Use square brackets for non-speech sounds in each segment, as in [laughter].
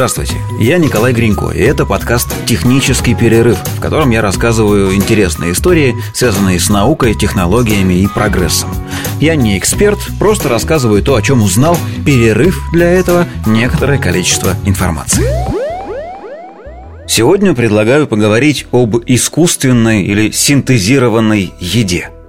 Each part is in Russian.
Здравствуйте, я Николай Гринько, и это подкаст «Технический перерыв», в котором я рассказываю интересные истории, связанные с наукой, технологиями и прогрессом. Я не эксперт, просто рассказываю то, о чем узнал, перерыв для этого некоторое количество информации. Сегодня предлагаю поговорить об искусственной или синтезированной еде –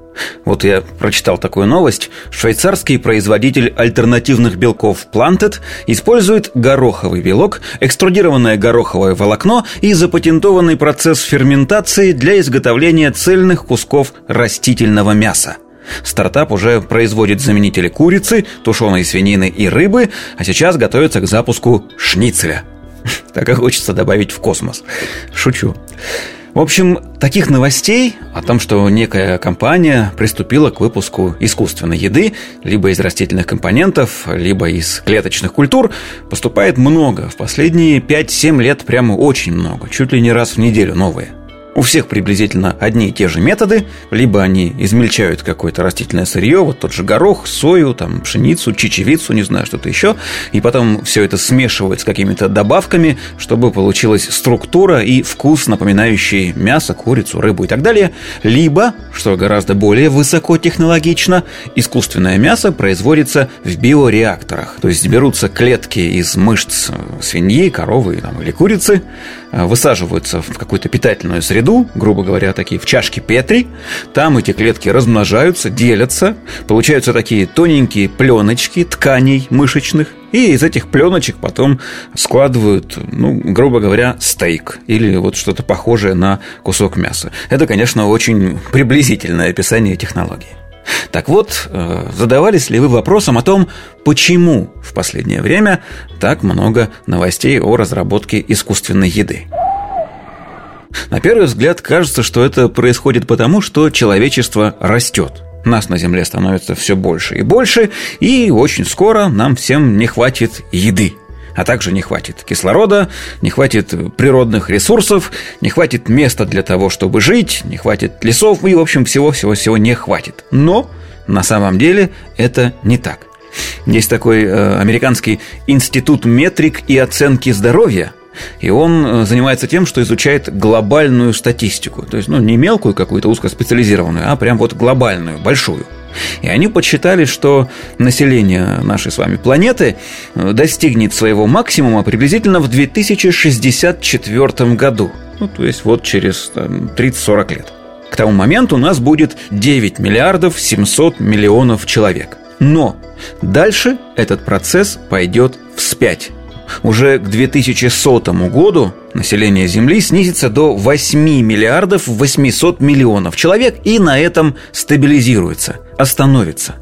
вот я прочитал такую новость. Швейцарский производитель альтернативных белков Planted использует гороховый белок, экструдированное гороховое волокно и запатентованный процесс ферментации для изготовления цельных кусков растительного мяса. Стартап уже производит заменители курицы, тушеной свинины и рыбы, а сейчас готовится к запуску шницеля. [laughs] Так и хочется добавить в космос. Шучу. В общем, таких новостей о том, что некая компания приступила к выпуску искусственной еды, либо из растительных компонентов, либо из клеточных культур, поступает много. В последние 5-7 лет прямо очень много, чуть ли не раз в неделю новые – у всех приблизительно одни и те же методы, либо они измельчают какое-то растительное сырье, вот тот же горох, сою, там, пшеницу, чечевицу, не знаю, что-то еще, и потом все это смешивают с какими-то добавками, чтобы получилась структура и вкус, напоминающий мясо, курицу, рыбу и так далее, либо, что гораздо более высокотехнологично, искусственное мясо производится в биореакторах, то есть берутся клетки из мышц свиньи, коровы там, или курицы, высаживаются в какую-то питательную среду, среду, грубо говоря, такие в чашке Петри. Там эти клетки размножаются, делятся. Получаются такие тоненькие пленочки тканей мышечных. И из этих пленочек потом складывают, ну, грубо говоря, стейк или вот что-то похожее на кусок мяса. Это, конечно, очень приблизительное описание технологии. Так вот, э, задавались ли вы вопросом о том, почему в последнее время так много новостей о разработке искусственной еды? На первый взгляд кажется, что это происходит потому, что человечество растет. Нас на Земле становится все больше и больше, и очень скоро нам всем не хватит еды. А также не хватит кислорода, не хватит природных ресурсов, не хватит места для того, чтобы жить, не хватит лесов, и, в общем, всего-всего-всего не хватит. Но на самом деле это не так. Есть такой э, американский институт метрик и оценки здоровья – и он э, занимается тем, что изучает глобальную статистику. То есть, ну, не мелкую какую-то узкоспециализированную, а прям вот глобальную, большую. И они подсчитали, что население нашей с вами планеты э, достигнет своего максимума приблизительно в 2064 году. Ну, то есть вот через 30-40 лет. К тому моменту у нас будет 9 миллиардов 700 миллионов человек. Но дальше этот процесс пойдет вспять уже к 2100 году население Земли снизится до 8 миллиардов 800 миллионов человек и на этом стабилизируется, остановится.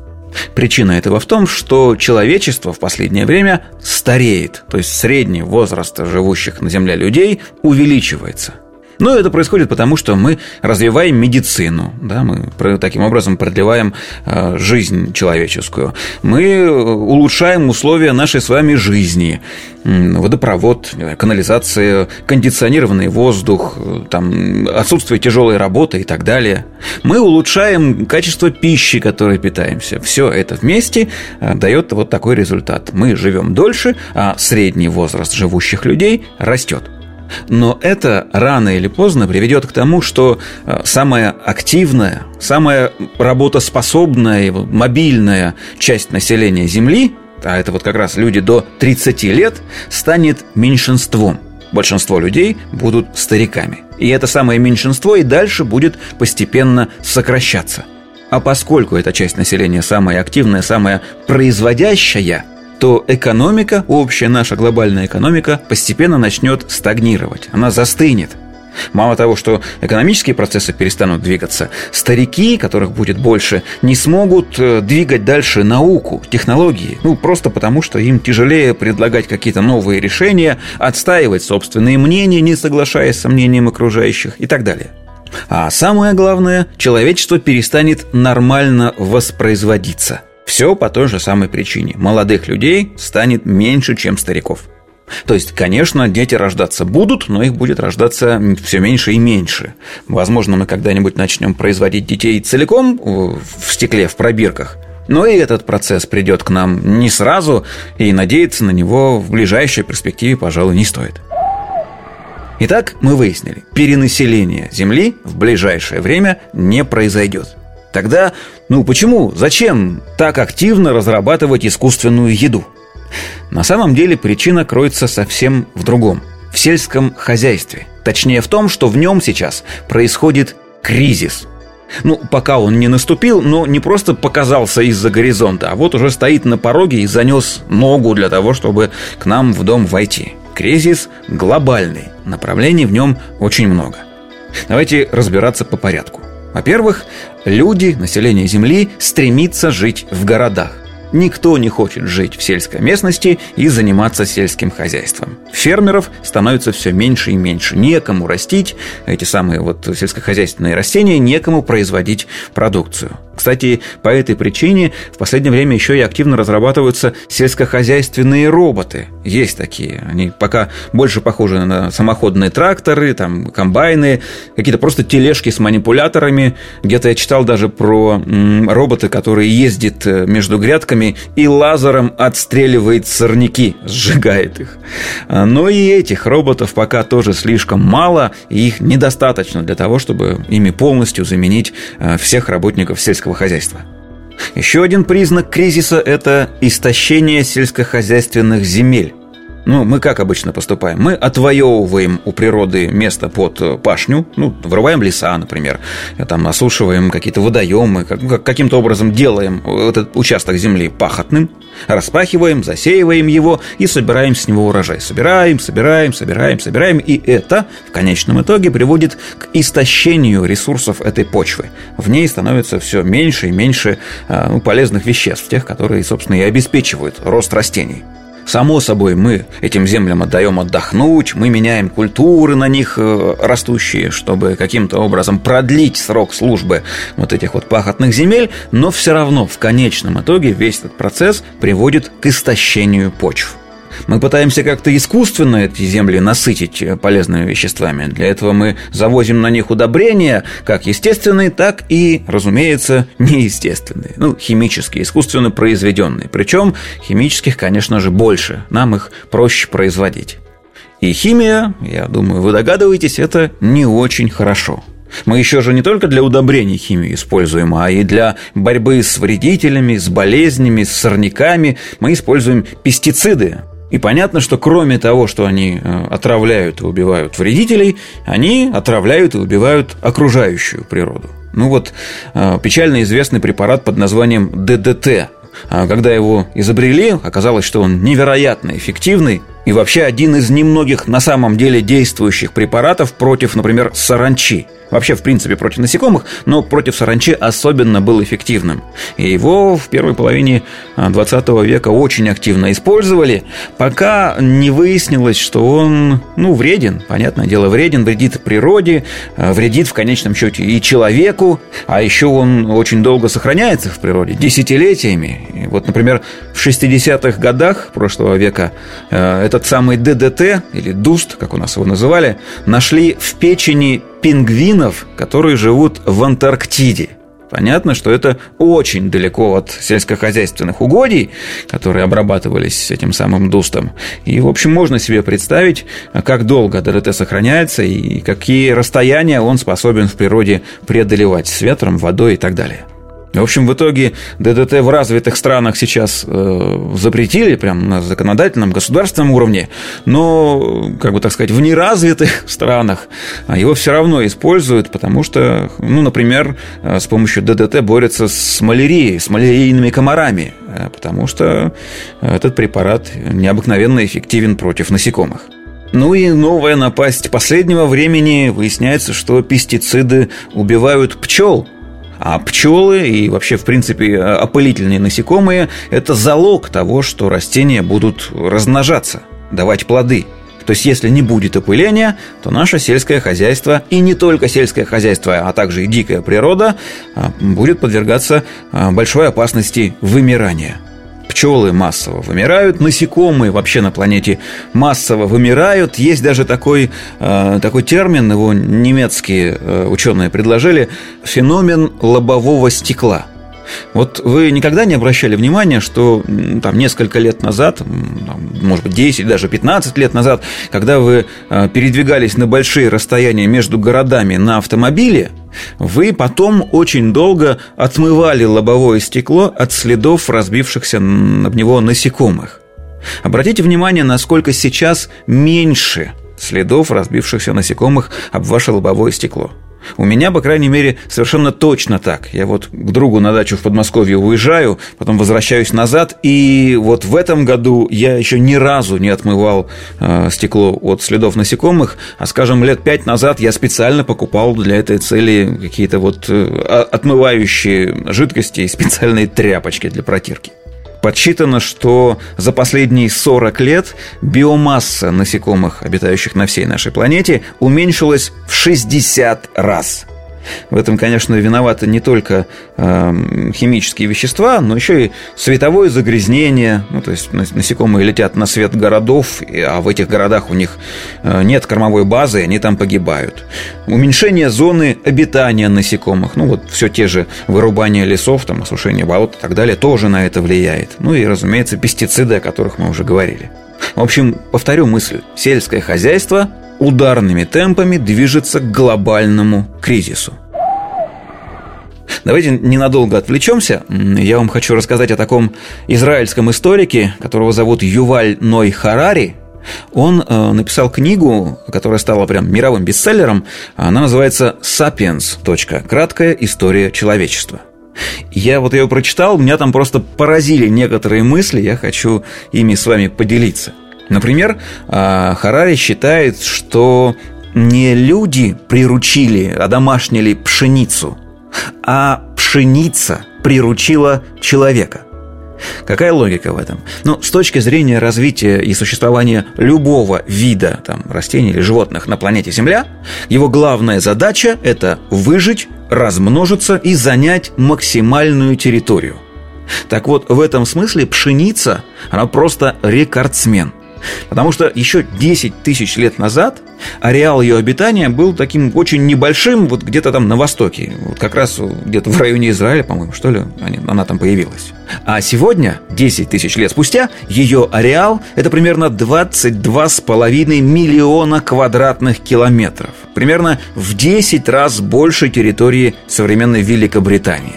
Причина этого в том, что человечество в последнее время стареет, то есть средний возраст живущих на Земле людей увеличивается – но это происходит потому, что мы развиваем медицину, да, мы таким образом продлеваем э, жизнь человеческую. Мы э, улучшаем условия нашей с вами жизни. Водопровод, канализация, кондиционированный воздух, э, там, отсутствие тяжелой работы и так далее. Мы улучшаем качество пищи, которой питаемся. Все это вместе дает вот такой результат. Мы живем дольше, а средний возраст живущих людей растет. Но это рано или поздно приведет к тому, что э, самая активная, самая работоспособная, мобильная часть населения Земли, а это вот как раз люди до 30 лет, станет меньшинством. Большинство людей будут стариками. И это самое меньшинство и дальше будет постепенно сокращаться. А поскольку эта часть населения самая активная, самая производящая – то экономика, общая наша глобальная экономика, постепенно начнет стагнировать. Она застынет. Мало того, что экономические процессы перестанут двигаться, старики, которых будет больше, не смогут э, двигать дальше науку, технологии. Ну, просто потому, что им тяжелее предлагать какие-то новые решения, отстаивать собственные мнения, не соглашаясь с мнением окружающих и так далее. А самое главное, человечество перестанет нормально воспроизводиться – все по той же самой причине. Молодых людей станет меньше, чем стариков. То есть, конечно, дети рождаться будут, но их будет рождаться все меньше и меньше. Возможно, мы когда-нибудь начнем производить детей целиком в стекле, в пробирках. Но и этот процесс придет к нам не сразу, и надеяться на него в ближайшей перспективе, пожалуй, не стоит. Итак, мы выяснили, перенаселение Земли в ближайшее время не произойдет. Тогда, ну почему, зачем так активно разрабатывать искусственную еду? На самом деле причина кроется совсем в другом – в сельском хозяйстве. Точнее в том, что в нем сейчас происходит кризис. Ну, пока он не наступил, но не просто показался из-за горизонта, а вот уже стоит на пороге и занес ногу для того, чтобы к нам в дом войти. Кризис глобальный, направлений в нем очень много. Давайте разбираться по порядку. Во-первых, люди, население Земли стремится жить в городах. Никто не хочет жить в сельской местности и заниматься сельским хозяйством. Фермеров становится все меньше и меньше. Некому растить эти самые вот сельскохозяйственные растения, некому производить продукцию. Кстати, по этой причине в последнее время еще и активно разрабатываются сельскохозяйственные роботы. Есть такие. Они пока больше похожи на самоходные тракторы, там, комбайны, какие-то просто тележки с манипуляторами. Где-то я читал даже про роботы, которые ездят э, между грядками и лазером отстреливает сорняки, сжигает их. А, но и этих роботов пока тоже слишком мало, и их недостаточно для того, чтобы ими полностью заменить э, всех работников сельского сельского хозяйства. Еще один признак кризиса – это истощение сельскохозяйственных земель. Ну, мы как обычно поступаем? Мы отвоевываем у природы место под э, пашню, ну, вырываем леса, например, там осушиваем какие-то водоемы, как, каким-то образом делаем этот участок земли пахотным, распахиваем, засеиваем его и собираем с него урожай. Собираем, собираем, собираем, собираем, и это в конечном итоге приводит к истощению ресурсов этой почвы. В ней становится все меньше и меньше э, ну, полезных веществ, тех, которые, собственно, и обеспечивают рост растений. Само собой, мы этим землям отдаем отдохнуть, мы меняем культуры на них э, растущие, чтобы каким-то образом продлить срок службы вот этих вот пахотных земель, но все равно в конечном итоге весь этот процесс приводит к истощению почв. Мы пытаемся как-то искусственно эти земли насытить э, полезными веществами. Для этого мы завозим на них удобрения, как естественные, так и, разумеется, неестественные. Ну, химические, искусственно произведенные. Причем химических, конечно же, больше. Нам их проще производить. И химия, я думаю, вы догадываетесь, это не очень хорошо. Мы еще же не только для удобрений химию используем, а и для борьбы с вредителями, с болезнями, с сорняками. Мы используем пестициды, и понятно, что кроме того, что они э, отравляют и убивают вредителей, они отравляют и убивают окружающую природу. Ну вот э, печально известный препарат под названием ДДТ. А когда его изобрели, оказалось, что он невероятно эффективный и вообще один из немногих на самом деле действующих препаратов против, например, саранчи – вообще, в принципе, против насекомых, но против саранчи особенно был эффективным. И его в первой половине 20 а, века очень активно использовали, пока не выяснилось, что он, ну, вреден, понятное дело, вреден, вредит природе, а, вредит в конечном счете и человеку, а еще он очень долго сохраняется в природе, десятилетиями. И вот, например, в 60-х годах прошлого века а, этот самый ДДТ, или ДУСТ, как у нас его называли, нашли в печени пингвинов, которые живут в Антарктиде. Понятно, что это очень далеко от сельскохозяйственных угодий, которые обрабатывались этим самым дустом. И, в общем, можно себе представить, как долго ДДТ сохраняется и какие расстояния он способен в природе преодолевать с ветром, водой и так далее. В общем, в итоге ДДТ в развитых странах сейчас э, запретили, прямо на законодательном, государственном уровне, но, как бы так сказать, в неразвитых [laughs] странах его все равно используют, потому что, ну, например, э, с помощью ДДТ борются с малярией, с малярийными комарами, э, потому что этот препарат необыкновенно эффективен против насекомых. Ну и новая напасть последнего времени выясняется, что пестициды убивают пчел – а пчелы и вообще, в принципе, опылительные насекомые – это залог того, что растения будут размножаться, давать плоды. То есть, если не будет опыления, то наше сельское хозяйство, и не только сельское хозяйство, а также и дикая природа, а, будет подвергаться а, большой опасности вымирания – пчелы массово вымирают, насекомые вообще на планете массово вымирают. Есть даже такой, э, такой термин, его немецкие э, ученые предложили, феномен лобового стекла. Вот вы никогда не обращали внимания, что там несколько лет назад, там, может быть 10, даже 15 лет назад, когда вы э, передвигались на большие расстояния между городами на автомобиле, вы потом очень долго отмывали лобовое стекло от следов разбившихся об него насекомых. Обратите внимание, насколько сейчас меньше следов разбившихся насекомых об ваше лобовое стекло. У меня, по крайней мере, совершенно точно так. Я вот к другу на дачу в Подмосковье уезжаю, потом возвращаюсь назад, и вот в этом году я еще ни разу не отмывал э, стекло от следов насекомых, а, скажем, лет пять назад я специально покупал для этой цели какие-то вот э, отмывающие жидкости и специальные тряпочки для протирки. Подсчитано, что за последние 40 лет биомасса насекомых, обитающих на всей нашей планете, уменьшилась в 60 раз – в этом, конечно, виноваты не только э, химические вещества, но еще и световое загрязнение. Ну, то есть насекомые летят на свет городов, а в этих городах у них э, нет кормовой базы, и они там погибают. Уменьшение зоны обитания насекомых, ну вот все те же вырубание лесов, там, осушение болот и так далее, тоже на это влияет. Ну и, разумеется, пестициды, о которых мы уже говорили. В общем, повторю мысль. Сельское хозяйство ударными темпами движется к глобальному кризису. Давайте ненадолго отвлечемся. Я вам хочу рассказать о таком израильском историке, которого зовут Юваль Ной Харари. Он э, написал книгу, которая стала прям мировым бестселлером. Она называется «Сапиенс. Краткая история человечества». Я вот ее прочитал, меня там просто поразили некоторые мысли, я хочу ими с вами поделиться – Например, а, Харари считает, что не люди приручили, одомашнили пшеницу, а пшеница приручила человека. Какая логика в этом? Ну, с точки зрения развития и существования любого вида там, растений или животных на планете Земля, его главная задача – это выжить, размножиться и занять максимальную территорию. Так вот, в этом смысле пшеница, она просто рекордсмен – Потому что еще 10 тысяч лет назад ареал ее обитания был таким очень небольшим, вот где-то там на востоке, вот как раз где-то в районе Израиля, по-моему, что ли, она там появилась. А сегодня, 10 тысяч лет спустя, ее ареал – это примерно 22,5 миллиона квадратных километров. Примерно в 10 раз больше территории современной Великобритании.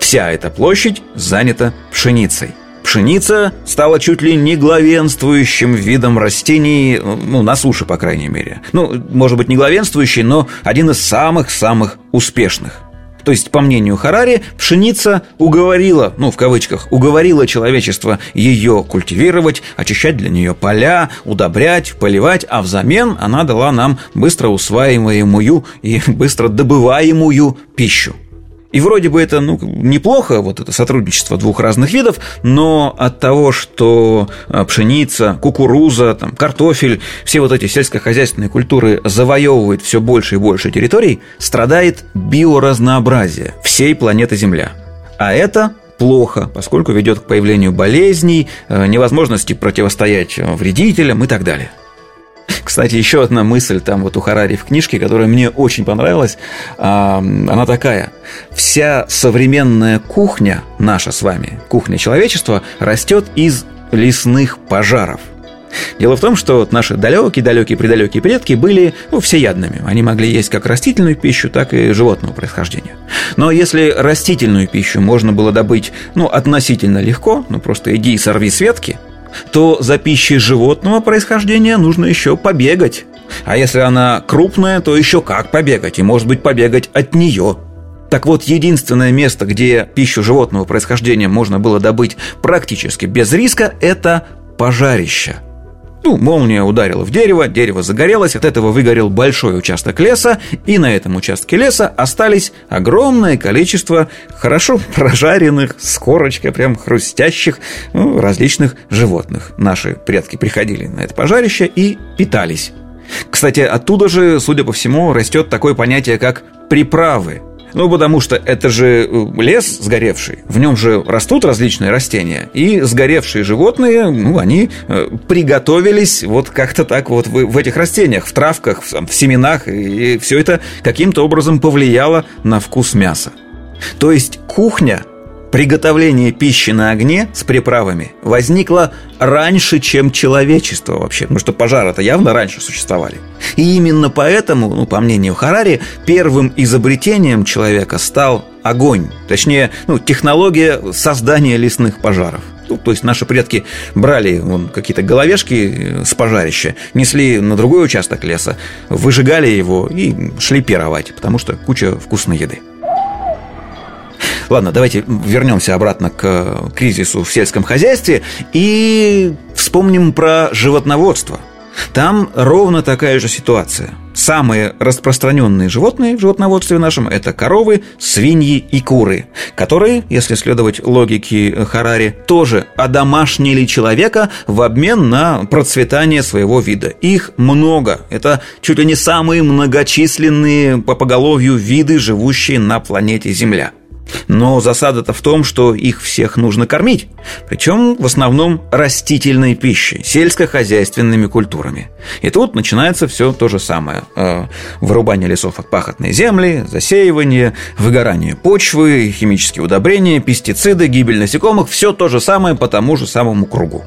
Вся эта площадь занята пшеницей – Пшеница стала чуть ли не главенствующим видом растений, ну, на суше, по крайней мере. Ну, может быть, не главенствующий, но один из самых-самых успешных. То есть, по мнению Харари, пшеница уговорила, ну, в кавычках, уговорила человечество ее культивировать, очищать для нее поля, удобрять, поливать, а взамен она дала нам быстро усваиваемую и быстро добываемую пищу. И вроде бы это ну, неплохо, вот это сотрудничество двух разных видов, но от того, что а, пшеница, кукуруза, там, картофель, все вот эти сельскохозяйственные культуры завоевывают все больше и больше территорий, страдает биоразнообразие всей планеты Земля. А это плохо, поскольку ведет к появлению болезней, э, невозможности противостоять вредителям и так далее. Кстати, еще одна мысль там вот у Харари в книжке, которая мне очень понравилась, она такая. Вся современная кухня, наша с вами, кухня человечества, растет из лесных пожаров. Дело в том, что наши далекие-далекие предалекие предки были ну, всеядными. Они могли есть как растительную пищу, так и животного происхождения. Но если растительную пищу можно было добыть ну, относительно легко, ну просто иди и сорви с ветки – то за пищей животного происхождения нужно еще побегать. А если она крупная, то еще как побегать, и может быть побегать от нее. Так вот, единственное место, где пищу животного происхождения можно было добыть практически без риска, это пожарище – ну, молния ударила в дерево, дерево загорелось, от этого выгорел большой участок леса, и на этом участке леса остались огромное количество хорошо прожаренных, с корочкой прям хрустящих, ну, различных животных. Наши предки приходили на это пожарище и питались. Кстати, оттуда же, судя по всему, растет такое понятие, как приправы – ну, потому что это же э, лес сгоревший, в нем же растут различные растения, и сгоревшие животные, ну, они э, приготовились вот как-то так вот в, этих растениях, в травках, в семенах, и все это каким-то образом повлияло на вкус мяса. То есть кухня приготовление пищи на огне с приправами возникло раньше, чем человечество вообще, потому что пожары-то явно раньше существовали. И именно поэтому, ну, по мнению Харари, первым изобретением человека стал огонь, точнее, ну, технология создания лесных пожаров. Ну, то есть наши предки брали вон, какие-то головешки с пожарища, несли на другой участок леса, выжигали его и шли пировать, потому что куча вкусной еды. Ладно, давайте вернемся обратно к кризису в сельском хозяйстве и вспомним про животноводство. Там ровно такая же ситуация. Самые распространенные животные в животноводстве нашем – это коровы, свиньи и куры, которые, если следовать логике Харари, тоже одомашнили человека в обмен на процветание своего вида. Их много. Это чуть ли не самые многочисленные по поголовью виды, живущие на планете Земля – но засада-то в том, что их всех нужно кормить. Причем в основном растительной пищей, сельскохозяйственными культурами. И тут начинается все то же самое. Э, вырубание лесов от пахотной земли, засеивание, выгорание почвы, химические удобрения, пестициды, гибель насекомых. Все то же самое по тому же самому кругу.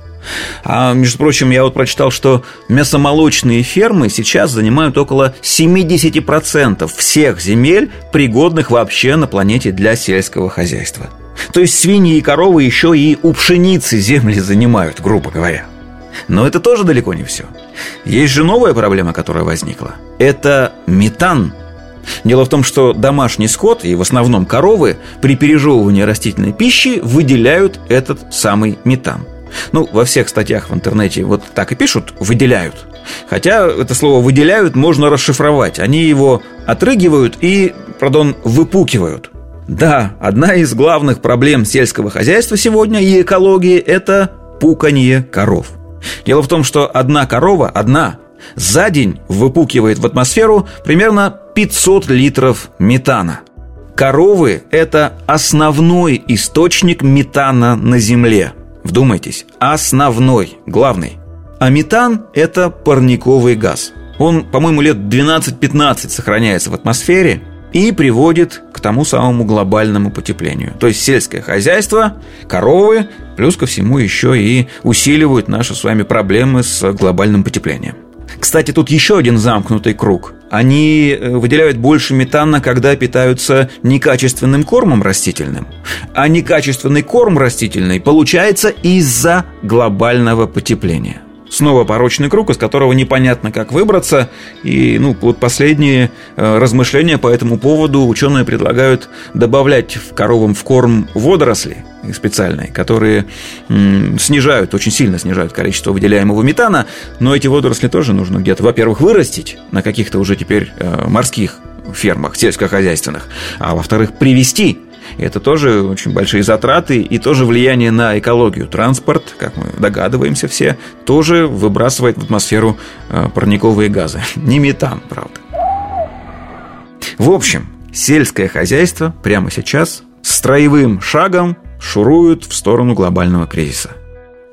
А, между прочим, я вот прочитал, что мясомолочные фермы сейчас занимают около 70% всех земель, пригодных вообще на планете для сельского хозяйства. То есть свиньи и коровы еще и у пшеницы земли занимают, грубо говоря. Но это тоже далеко не все. Есть же новая проблема, которая возникла. Это метан. Дело в том, что домашний скот, и в основном коровы, при пережевывании растительной пищи выделяют этот самый метан – ну, во всех статьях в интернете вот так и пишут «выделяют». Хотя это слово «выделяют» можно расшифровать. Они его отрыгивают и, пардон, выпукивают. Да, одна из главных проблем сельского хозяйства сегодня и экологии – это пуканье коров. Дело в том, что одна корова, одна, за день выпукивает в атмосферу примерно 500 литров метана. Коровы – это основной источник метана на Земле – Вдумайтесь, основной, главный. А метан – это парниковый газ. Он, по-моему, лет 12-15 сохраняется в атмосфере и приводит к тому самому глобальному потеплению. То есть сельское хозяйство, коровы, плюс ко всему еще и усиливают наши с вами проблемы с глобальным потеплением. Кстати, тут еще один замкнутый круг. Они э, выделяют больше метана, когда питаются некачественным кормом растительным. А некачественный корм растительный получается из-за глобального потепления. Снова порочный круг, из которого непонятно, как выбраться. И ну, вот последние э, размышления по этому поводу ученые предлагают добавлять в коровам в корм водоросли специальные, которые снижают, очень сильно снижают количество выделяемого метана. Но эти водоросли тоже нужно где-то, во-первых, вырастить на каких-то уже теперь э, морских фермах сельскохозяйственных, а во-вторых, привести это тоже очень большие затраты и тоже влияние на экологию. Транспорт, как мы догадываемся все, тоже выбрасывает в атмосферу э, парниковые газы. [laughs] Не метан, правда. В общем, сельское хозяйство прямо сейчас строевым шагом шурует в сторону глобального кризиса.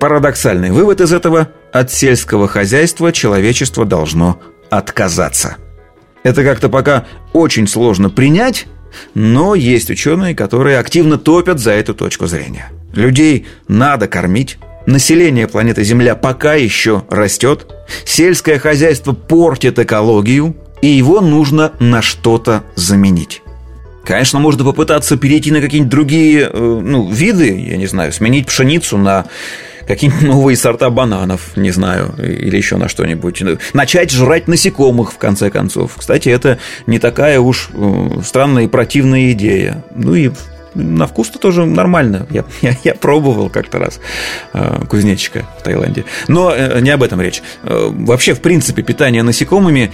Парадоксальный вывод из этого – от сельского хозяйства человечество должно отказаться. Это как-то пока очень сложно принять, но есть ученые, которые активно топят за эту точку зрения. Людей надо кормить, население планеты Земля пока еще растет, сельское хозяйство портит экологию, и его нужно на что-то заменить. Конечно, можно попытаться перейти на какие-нибудь другие э, ну, виды, я не знаю, сменить пшеницу на какие-нибудь [laughs] новые сорта бананов, не знаю, или еще на что-нибудь. Начать жрать насекомых, в конце концов. Кстати, это не такая уж э, странная и противная идея. Ну и на вкус-то тоже нормально. Я, я, я пробовал как-то раз э, кузнечика в Таиланде. Но э, не об этом речь. Э, вообще, в принципе, питание насекомыми,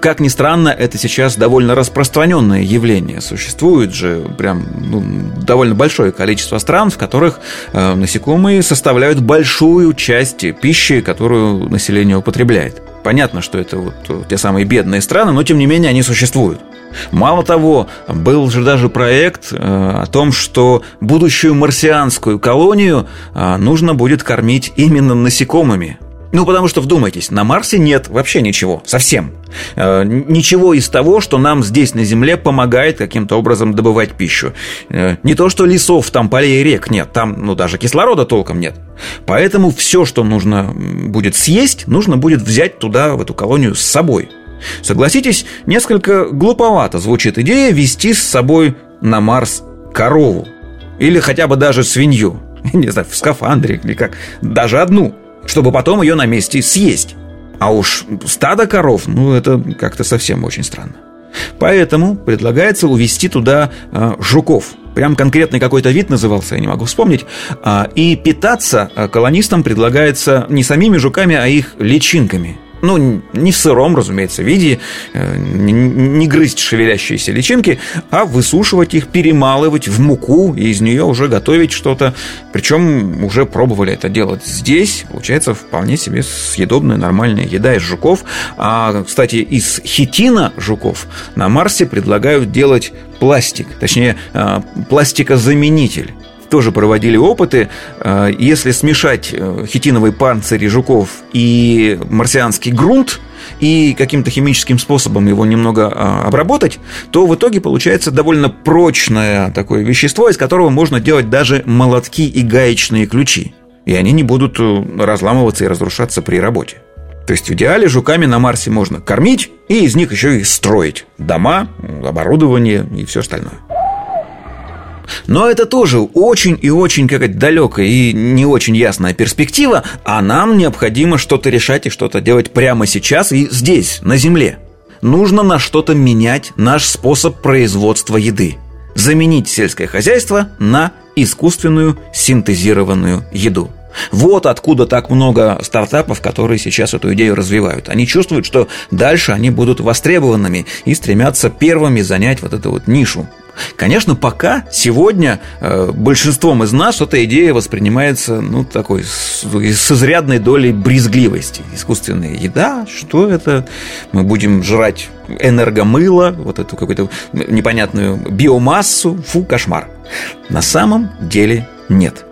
как ни странно, это сейчас довольно распространенное явление. Существует же прям ну, довольно большое количество стран, в которых насекомые составляют большую часть пищи, которую население употребляет. Понятно, что это вот те самые бедные страны, но тем не менее они существуют. Мало того, был же даже проект э, о том, что будущую марсианскую колонию э, нужно будет кормить именно насекомыми. Ну, потому что, вдумайтесь, на Марсе нет вообще ничего, совсем. Э, ничего из того, что нам здесь на Земле помогает каким-то образом добывать пищу. Не то, что лесов, там полей и рек нет, там, ну, даже кислорода толком нет. Поэтому все, что нужно будет съесть, нужно будет взять туда, в эту колонию, с собой. Согласитесь, несколько глуповато звучит идея вести с собой на Марс корову. Или хотя бы даже свинью. [laughs] Не знаю, в скафандре или как. Даже одну – чтобы потом ее на месте съесть. А уж стадо коров, ну, это как-то совсем очень странно. Поэтому предлагается увести туда э, жуков. Прям конкретный какой-то вид назывался, я не могу вспомнить. А, и питаться э, колонистам предлагается не самими жуками, а их личинками. Ну, не в сыром, разумеется, виде, э, не грызть шевелящиеся личинки, а высушивать их, перемалывать в муку и из нее уже готовить что-то. Причем уже пробовали это делать здесь. Получается вполне себе съедобная нормальная еда из жуков. А, кстати, из хитина жуков на Марсе предлагают делать пластик, точнее, э, пластикозаменитель тоже проводили опыты. Э, если смешать э, хитиновый панцирь жуков и марсианский грунт, и каким-то химическим способом его немного а, обработать, то в итоге получается довольно прочное такое вещество, из которого можно делать даже молотки и гаечные ключи. И они не будут э, разламываться и разрушаться при работе. То есть в идеале жуками на Марсе можно кормить и из них еще и строить дома, оборудование и все остальное. Но это тоже очень и очень какая-то далекая и не очень ясная перспектива, а нам необходимо что-то решать и что-то делать прямо сейчас и здесь, на Земле. Нужно на что-то менять наш способ производства еды. Заменить сельское хозяйство на искусственную синтезированную еду. Вот откуда так много стартапов, которые сейчас эту идею развивают. Они чувствуют, что дальше они будут востребованными и стремятся первыми занять вот эту вот нишу Конечно, пока сегодня э, большинством из нас эта идея воспринимается, ну, такой, с, с изрядной долей брезгливости. Искусственная еда, что это? Мы будем жрать энергомыло, вот эту какую-то непонятную биомассу. Фу, кошмар. На самом деле нет.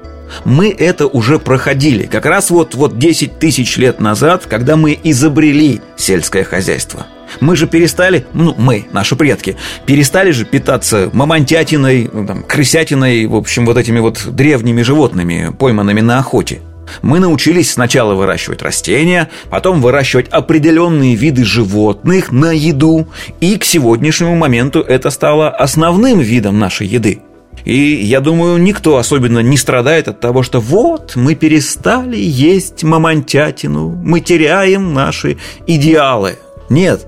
Мы это уже проходили. Как раз вот, вот 10 тысяч лет назад, когда мы изобрели сельское хозяйство – мы же перестали, ну, мы, наши предки, перестали же питаться мамонтятиной, ну, там, крысятиной, в общем, вот этими вот древними животными, пойманными на охоте. Мы научились сначала выращивать растения, потом выращивать определенные виды животных на еду, и к сегодняшнему моменту это стало основным видом нашей еды. И я думаю, никто особенно не страдает от того, что вот мы перестали есть мамонтятину, мы теряем наши идеалы. Нет,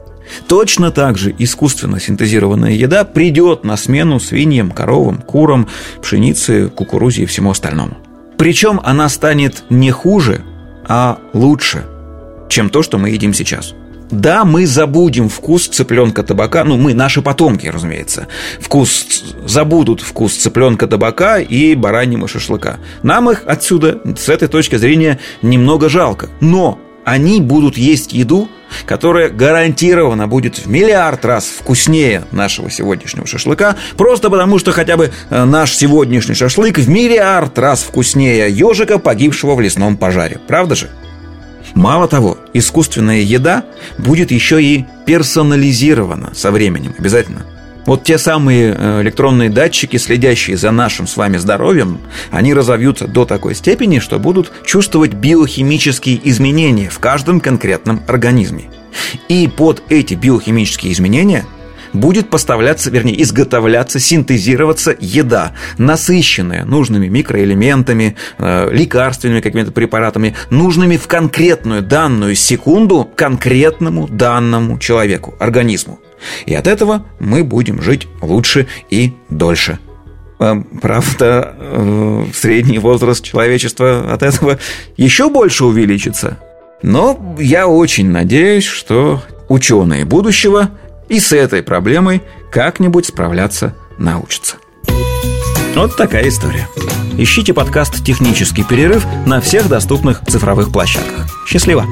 Точно так же искусственно синтезированная еда придет на смену свиньям, коровам, курам, пшенице, кукурузе и всему остальному. Причем она станет не хуже, а лучше, чем то, что мы едим сейчас. Да, мы забудем вкус цыпленка табака, ну, мы, наши потомки, разумеется, вкус, забудут вкус цыпленка табака и бараньего шашлыка. Нам их отсюда, с этой точки зрения, немного жалко. Но они будут есть еду, которая гарантированно будет в миллиард раз вкуснее нашего сегодняшнего шашлыка, просто потому что хотя бы э, наш сегодняшний шашлык в миллиард раз вкуснее ежика, погибшего в лесном пожаре. Правда же? Мало того, искусственная еда будет еще и персонализирована со временем обязательно – вот те самые э, электронные датчики, следящие за нашим с вами здоровьем, они разовьются до такой степени, что будут чувствовать биохимические изменения в каждом конкретном организме. И под эти биохимические изменения будет поставляться, вернее, изготовляться, синтезироваться еда, насыщенная нужными микроэлементами, э, лекарственными какими-то препаратами, нужными в конкретную данную секунду конкретному данному человеку, организму. И от этого мы будем жить лучше и дольше. Правда, э, средний возраст человечества от этого еще больше увеличится. Но я очень надеюсь, что ученые будущего и с этой проблемой как-нибудь справляться научатся. Вот такая история. Ищите подкаст «Технический перерыв» на всех доступных цифровых площадках. Счастливо!